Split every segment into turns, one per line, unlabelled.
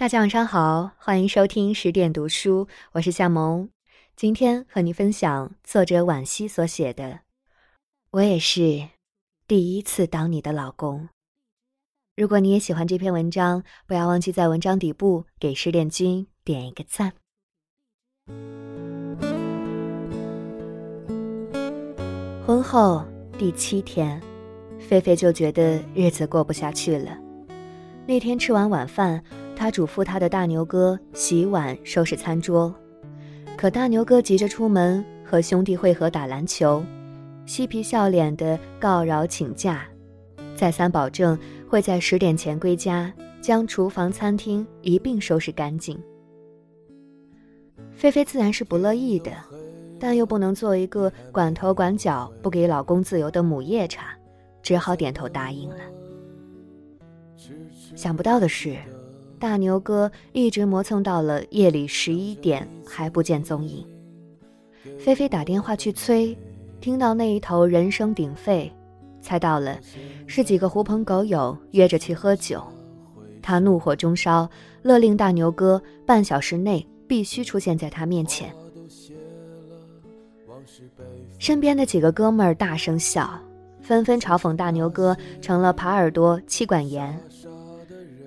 大家晚上好，欢迎收听十点读书，我是夏萌。今天和你分享作者婉兮所写的《我也是第一次当你的老公》。如果你也喜欢这篇文章，不要忘记在文章底部给失恋君点一个赞。婚后第七天，菲菲就觉得日子过不下去了。那天吃完晚饭。他嘱咐他的大牛哥洗碗、收拾餐桌，可大牛哥急着出门和兄弟会合打篮球，嬉皮笑脸的告饶请假，再三保证会在十点前归家，将厨房、餐厅一并收拾干净。菲菲自然是不乐意的，但又不能做一个管头管脚、不给老公自由的母夜叉，只好点头答应了。想不到的是。大牛哥一直磨蹭到了夜里十一点还不见踪影。菲菲打电话去催，听到那一头人声鼎沸，猜到了是几个狐朋狗友约着去喝酒。他怒火中烧，勒令大牛哥半小时内必须出现在他面前。身边的几个哥们儿大声笑，纷纷嘲讽大牛哥成了耙耳朵、妻管严。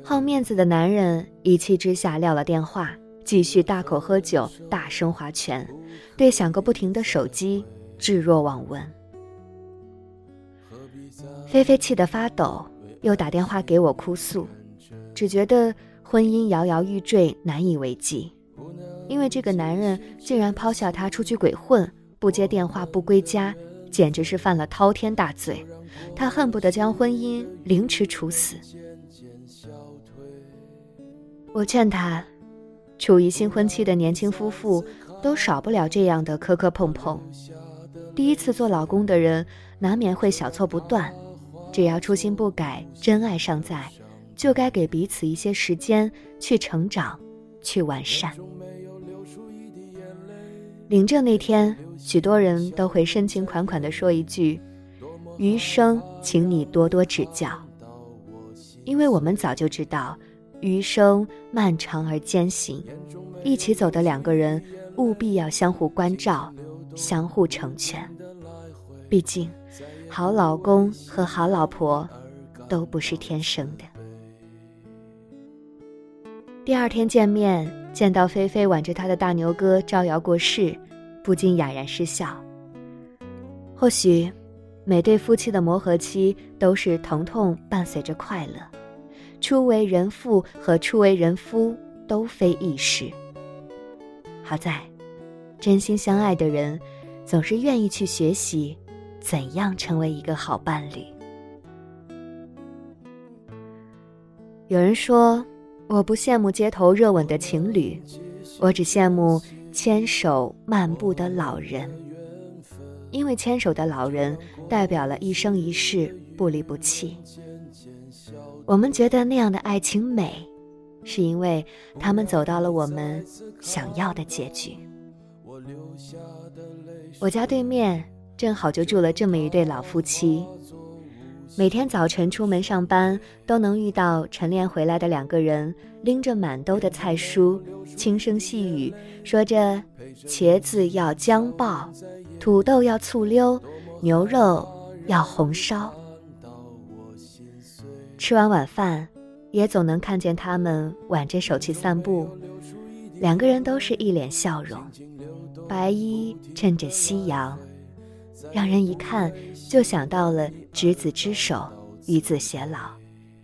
好面子的男人一气之下撂了电话，继续大口喝酒，大声划拳，对响个不停的手机置若罔闻。菲菲气得发抖，又打电话给我哭诉，只觉得婚姻摇摇欲坠，难以为继。因为这个男人竟然抛下她出去鬼混，不接电话，不归家，简直是犯了滔天大罪。她恨不得将婚姻凌迟处死。我劝他，处于新婚期的年轻夫妇都少不了这样的磕磕碰碰。第一次做老公的人难免会小错不断，只要初心不改，真爱尚在，就该给彼此一些时间去成长，去完善。领证那天，许多人都会深情款款地说一句：“余生，请你多多指教。”因为我们早就知道。余生漫长而艰辛，一起走的两个人务必要相互关照，相互成全。毕竟，好老公和好老婆都不是天生的。第二天见面，见到菲菲挽着她的大牛哥招摇过市，不禁哑然失笑。或许，每对夫妻的磨合期都是疼痛伴随着快乐。初为人父和初为人夫都非易事。好在，真心相爱的人，总是愿意去学习，怎样成为一个好伴侣。有人说，我不羡慕街头热吻的情侣，我只羡慕牵手漫步的老人，因为牵手的老人代表了一生一世不离不弃。我们觉得那样的爱情美，是因为他们走到了我们想要的结局。我家对面正好就住了这么一对老夫妻，每天早晨出门上班都能遇到晨练回来的两个人，拎着满兜的菜蔬，轻声细语说着：茄子要姜爆，土豆要醋溜，牛肉要红烧。吃完晚饭，也总能看见他们挽着手去散步，两个人都是一脸笑容，白衣衬着夕阳，让人一看就想到了执子之手，与子偕老，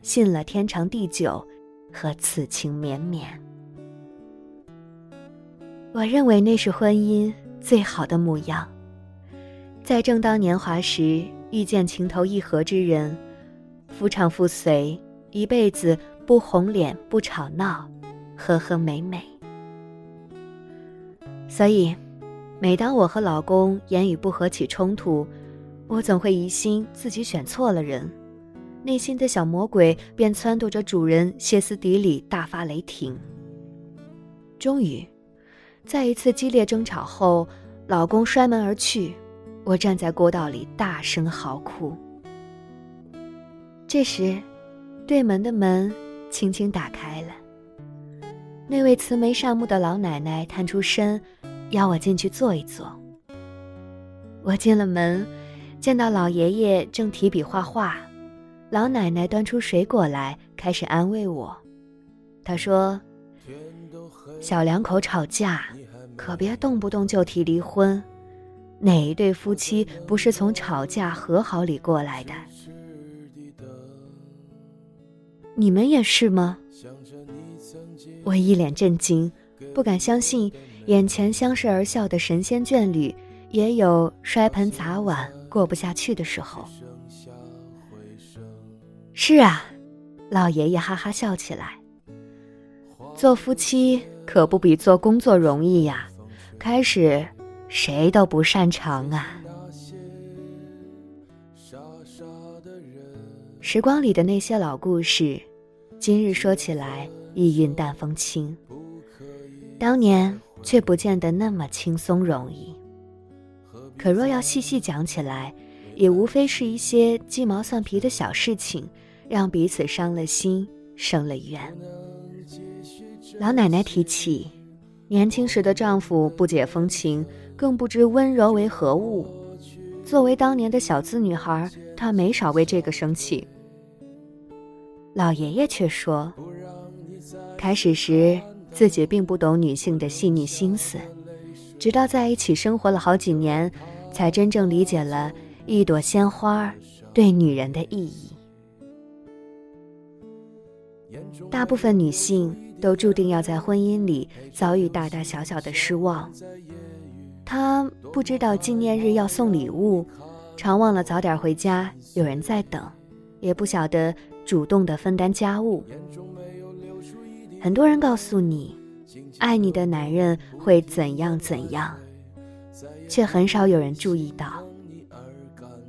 信了天长地久和此情绵绵。我认为那是婚姻最好的模样，在正当年华时遇见情投意合之人。夫唱妇随，一辈子不红脸不吵闹，和和美美。所以，每当我和老公言语不合起冲突，我总会疑心自己选错了人，内心的小魔鬼便撺掇着主人歇斯底里大发雷霆。终于，在一次激烈争吵后，老公摔门而去，我站在过道里大声嚎哭。这时，对门的门轻轻打开了，那位慈眉善目的老奶奶探出身，邀我进去坐一坐。我进了门，见到老爷爷正提笔画画，老奶奶端出水果来，开始安慰我。她说：“小两口吵架，可别动不动就提离婚。哪一对夫妻不是从吵架和好里过来的？你们也是吗？”我一脸震惊，不敢相信眼前相视而笑的神仙眷侣。也有摔盆砸碗过不下去的时候。是啊，老爷爷哈哈笑起来。做夫妻可不比做工作容易呀，开始谁都不擅长啊。时光里的那些老故事，今日说起来亦云淡风轻，当年却不见得那么轻松容易。可若要细细讲起来，也无非是一些鸡毛蒜皮的小事情，让彼此伤了心，生了怨。老奶奶提起，年轻时的丈夫不解风情，更不知温柔为何物。作为当年的小资女孩，她没少为这个生气。老爷爷却说，开始时自己并不懂女性的细腻心思。直到在一起生活了好几年，才真正理解了一朵鲜花对女人的意义。大部分女性都注定要在婚姻里遭遇大大小小的失望。她不知道纪念日要送礼物，常忘了早点回家有人在等，也不晓得主动的分担家务。很多人告诉你。爱你的男人会怎样怎样，却很少有人注意到，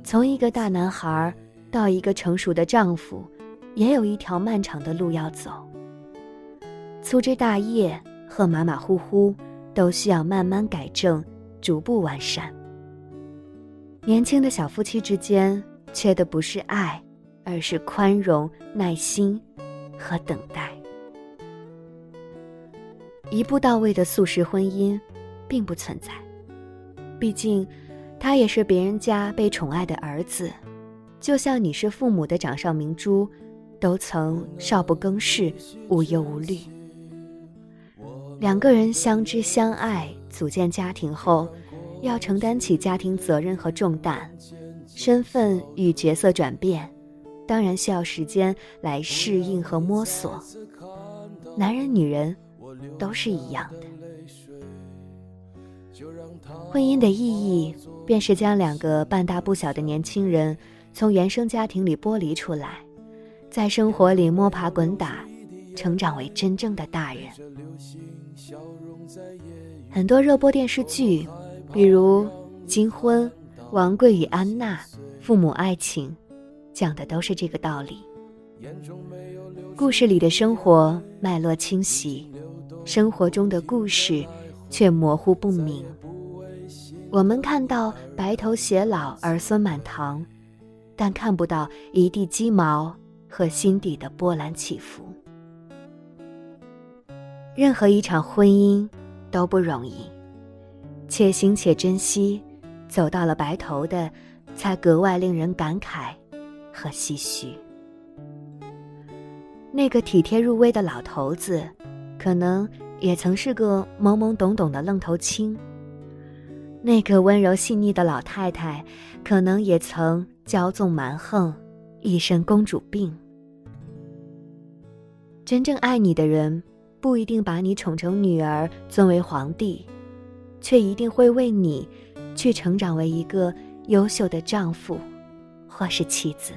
从一个大男孩到一个成熟的丈夫，也有一条漫长的路要走。粗枝大叶和马马虎虎，都需要慢慢改正，逐步完善。年轻的小夫妻之间，缺的不是爱，而是宽容、耐心和等待。一步到位的速食婚姻，并不存在。毕竟，他也是别人家被宠爱的儿子，就像你是父母的掌上明珠，都曾少不更事，无忧无虑。两个人相知相爱，组建家庭后，要承担起家庭责任和重担，身份与角色转变，当然需要时间来适应和摸索。男人、女人。都是一样的。婚姻的意义，便是将两个半大不小的年轻人从原生家庭里剥离出来，在生活里摸爬滚打，成长为真正的大人。很多热播电视剧，比如《金婚》《王贵与安娜》《父母爱情》，讲的都是这个道理。故事里的生活脉络清晰。生活中的故事，却模糊不明。我们看到白头偕老、儿孙满堂，但看不到一地鸡毛和心底的波澜起伏。任何一场婚姻都不容易，且行且珍惜，走到了白头的，才格外令人感慨和唏嘘。那个体贴入微的老头子。可能也曾是个懵懵懂懂的愣头青。那个温柔细腻的老太太，可能也曾骄纵蛮横，一身公主病。真正爱你的人，不一定把你宠成女儿，尊为皇帝，却一定会为你，去成长为一个优秀的丈夫，或是妻子。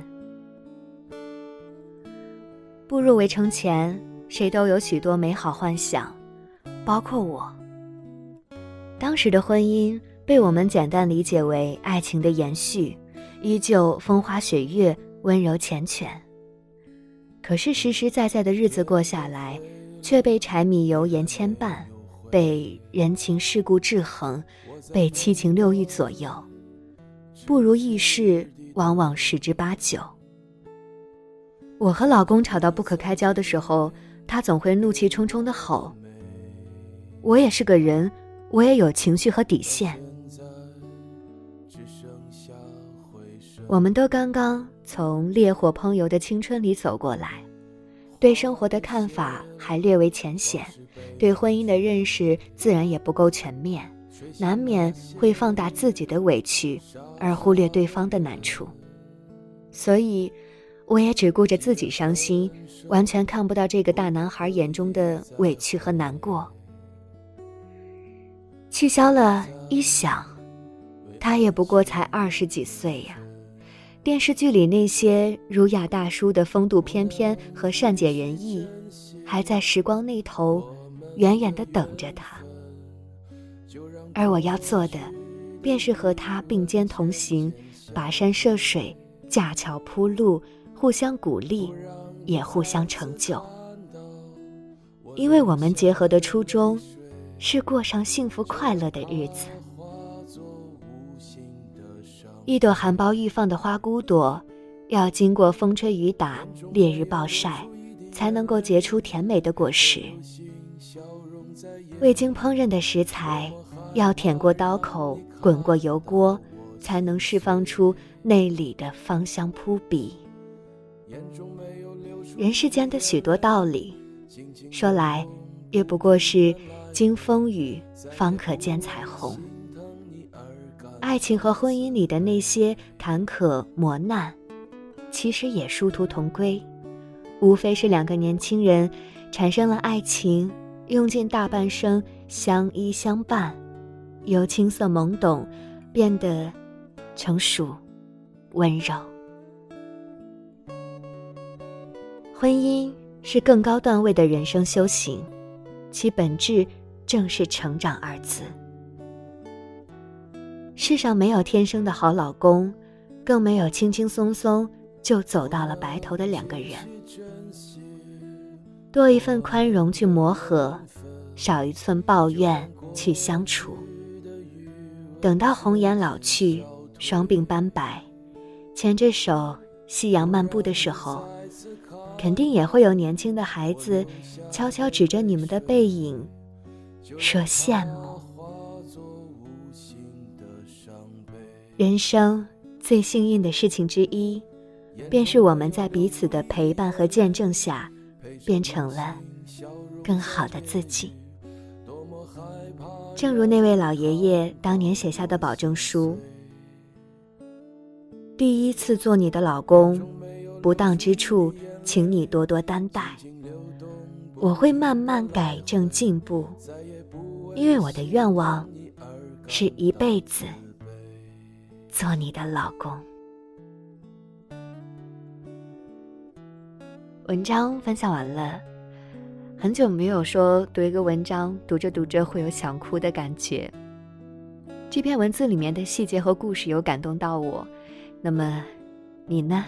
步入围城前。谁都有许多美好幻想，包括我。当时的婚姻被我们简单理解为爱情的延续，依旧风花雪月、温柔缱绻。可是实实在在的日子过下来，却被柴米油盐牵绊，被人情世故制衡，被七情六欲左右，不如意事往往十之八九。我和老公吵到不可开交的时候。他总会怒气冲冲地吼：“我也是个人，我也有情绪和底线。我们都刚刚从烈火烹油的青春里走过来，对生活的看法还略为浅显，对婚姻的认识自然也不够全面，难免会放大自己的委屈，而忽略对方的难处。所以。我也只顾着自己伤心，完全看不到这个大男孩眼中的委屈和难过。气消了，一想，他也不过才二十几岁呀。电视剧里那些儒雅大叔的风度翩翩和善解人意，还在时光那头，远远的等着他。而我要做的，便是和他并肩同行，跋山涉水，架桥铺路。互相鼓励，也互相成就，因为我们结合的初衷是过上幸福快乐的日子。一朵含苞欲放的花骨朵，要经过风吹雨打、烈日暴晒，才能够结出甜美的果实。未经烹饪的食材，要舔过刀口、滚过油锅，才能释放出内里的芳香扑鼻。人世间的许多道理，说来也不过是经风雨方可见彩虹。爱情和婚姻里的那些坎坷磨难，其实也殊途同归，无非是两个年轻人产生了爱情，用尽大半生相依相伴，由青涩懵懂变得成熟温柔。婚姻是更高段位的人生修行，其本质正是成长二字。世上没有天生的好老公，更没有轻轻松松就走到了白头的两个人。多一份宽容去磨合，少一寸抱怨去相处。等到红颜老去，双鬓斑白，牵着手夕阳漫步的时候。肯定也会有年轻的孩子，悄悄指着你们的背影，说羡慕。人生最幸运的事情之一，便是我们在彼此的陪伴和见证下，变成了更好的自己。正如那位老爷爷当年写下的保证书：第一次做你的老公，不当之处。请你多多担待，我会慢慢改正进步，因为我的愿望是一辈子做你的老公。文章分享完了，很久没有说读一个文章，读着读着会有想哭的感觉。这篇文字里面的细节和故事有感动到我，那么你呢？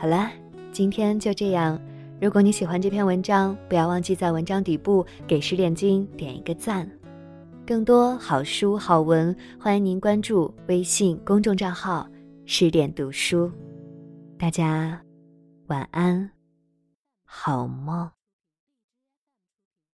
好了，今天就这样。如果你喜欢这篇文章，不要忘记在文章底部给十点君点一个赞。更多好书好文，欢迎您关注微信公众账号“十点读书”。大家晚安，好梦。